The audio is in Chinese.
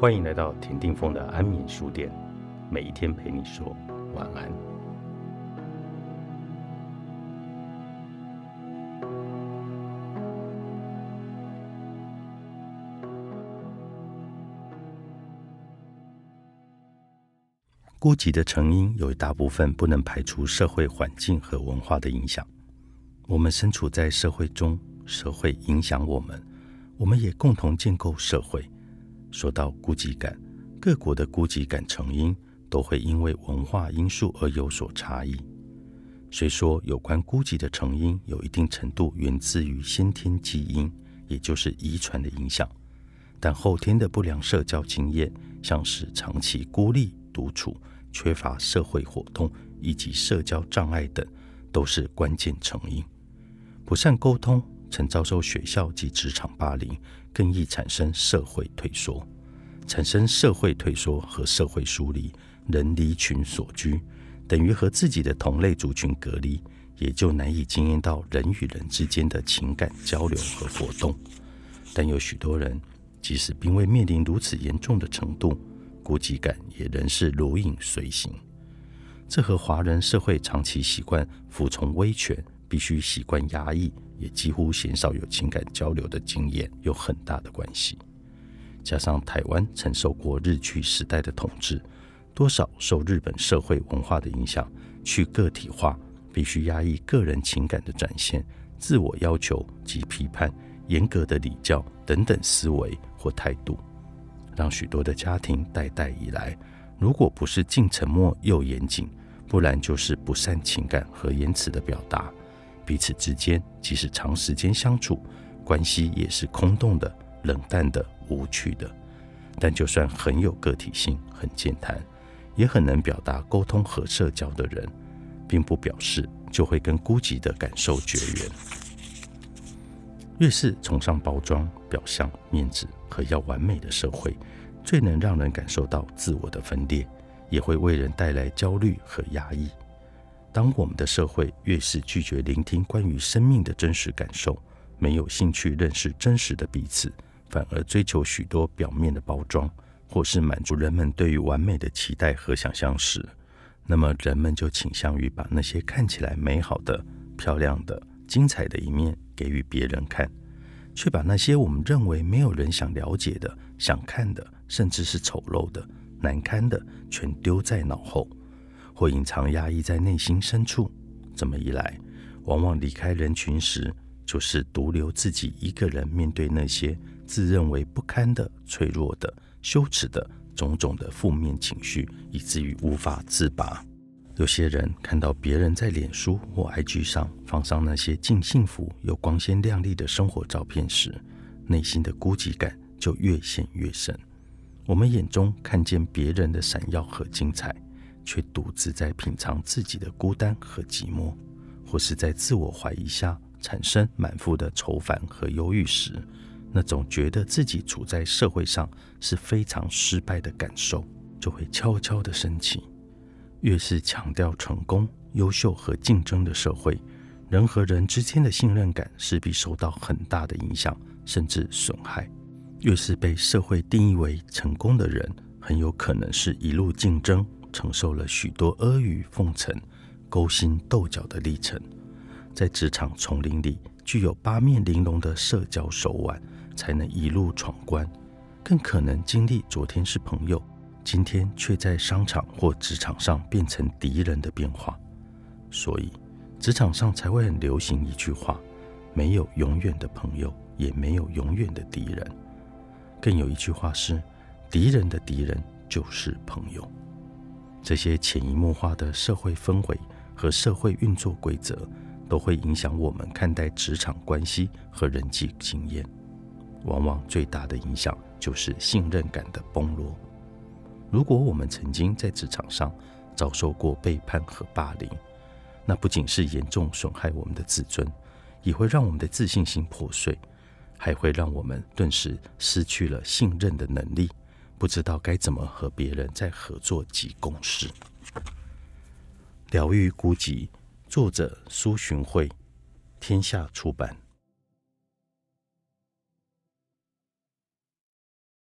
欢迎来到田定峰的安眠书店，每一天陪你说晚安。孤寂的成因有一大部分不能排除社会环境和文化的影响。我们身处在社会中，社会影响我们，我们也共同建构社会。说到孤寂感，各国的孤寂感成因都会因为文化因素而有所差异。虽说有关孤寂的成因有一定程度源自于先天基因，也就是遗传的影响，但后天的不良社交经验，像是长期孤立独处、缺乏社会活动以及社交障碍等，都是关键成因。不善沟通。曾遭受学校及职场霸凌，更易产生社会退缩。产生社会退缩和社会疏离，人离群所居，等于和自己的同类族群隔离，也就难以经验到人与人之间的情感交流和活动。但有许多人，即使并未面临如此严重的程度，孤寂感也仍是如影随形。这和华人社会长期习惯服从威权，必须习惯压抑。也几乎鲜少有情感交流的经验，有很大的关系。加上台湾曾受过日据时代的统治，多少受日本社会文化的影响，去个体化，必须压抑个人情感的展现，自我要求及批判，严格的礼教等等思维或态度，让许多的家庭代代以来，如果不是既沉默又严谨，不然就是不善情感和言辞的表达。彼此之间，即使长时间相处，关系也是空洞的、冷淡的、无趣的。但就算很有个体性、很健谈，也很能表达、沟通和社交的人，并不表示就会跟孤寂的感受绝缘。越是崇尚包装、表象、面子和要完美的社会，最能让人感受到自我的分裂，也会为人带来焦虑和压抑。当我们的社会越是拒绝聆听关于生命的真实感受，没有兴趣认识真实的彼此，反而追求许多表面的包装，或是满足人们对于完美的期待和想象时，那么人们就倾向于把那些看起来美好的、漂亮的、精彩的一面给予别人看，却把那些我们认为没有人想了解的、想看的，甚至是丑陋的、难堪的，全丢在脑后。或隐藏压抑在内心深处，这么一来，往往离开人群时，就是独留自己一个人面对那些自认为不堪的、脆弱的、羞耻的种种的负面情绪，以至于无法自拔。有些人看到别人在脸书或 IG 上放上那些尽幸福又光鲜亮丽的生活照片时，内心的孤寂感就越陷越深。我们眼中看见别人的闪耀和精彩。却独自在品尝自己的孤单和寂寞，或是在自我怀疑下产生满腹的愁烦和忧郁时，那种觉得自己处在社会上是非常失败的感受，就会悄悄地升起。越是强调成功、优秀和竞争的社会，人和人之间的信任感势必受到很大的影响，甚至损害。越是被社会定义为成功的人，很有可能是一路竞争。承受了许多阿谀奉承、勾心斗角的历程，在职场丛林里具有八面玲珑的社交手腕，才能一路闯关。更可能经历昨天是朋友，今天却在商场或职场上变成敌人的变化。所以，职场上才会很流行一句话：没有永远的朋友，也没有永远的敌人。更有一句话是：敌人的敌人就是朋友。这些潜移默化的社会氛围和社会运作规则，都会影响我们看待职场关系和人际经验。往往最大的影响就是信任感的崩落。如果我们曾经在职场上遭受过背叛和霸凌，那不仅是严重损害我们的自尊，也会让我们的自信心破碎，还会让我们顿时失去了信任的能力。不知道该怎么和别人在合作及共事。疗愈孤寂，作者苏洵慧，天下出版。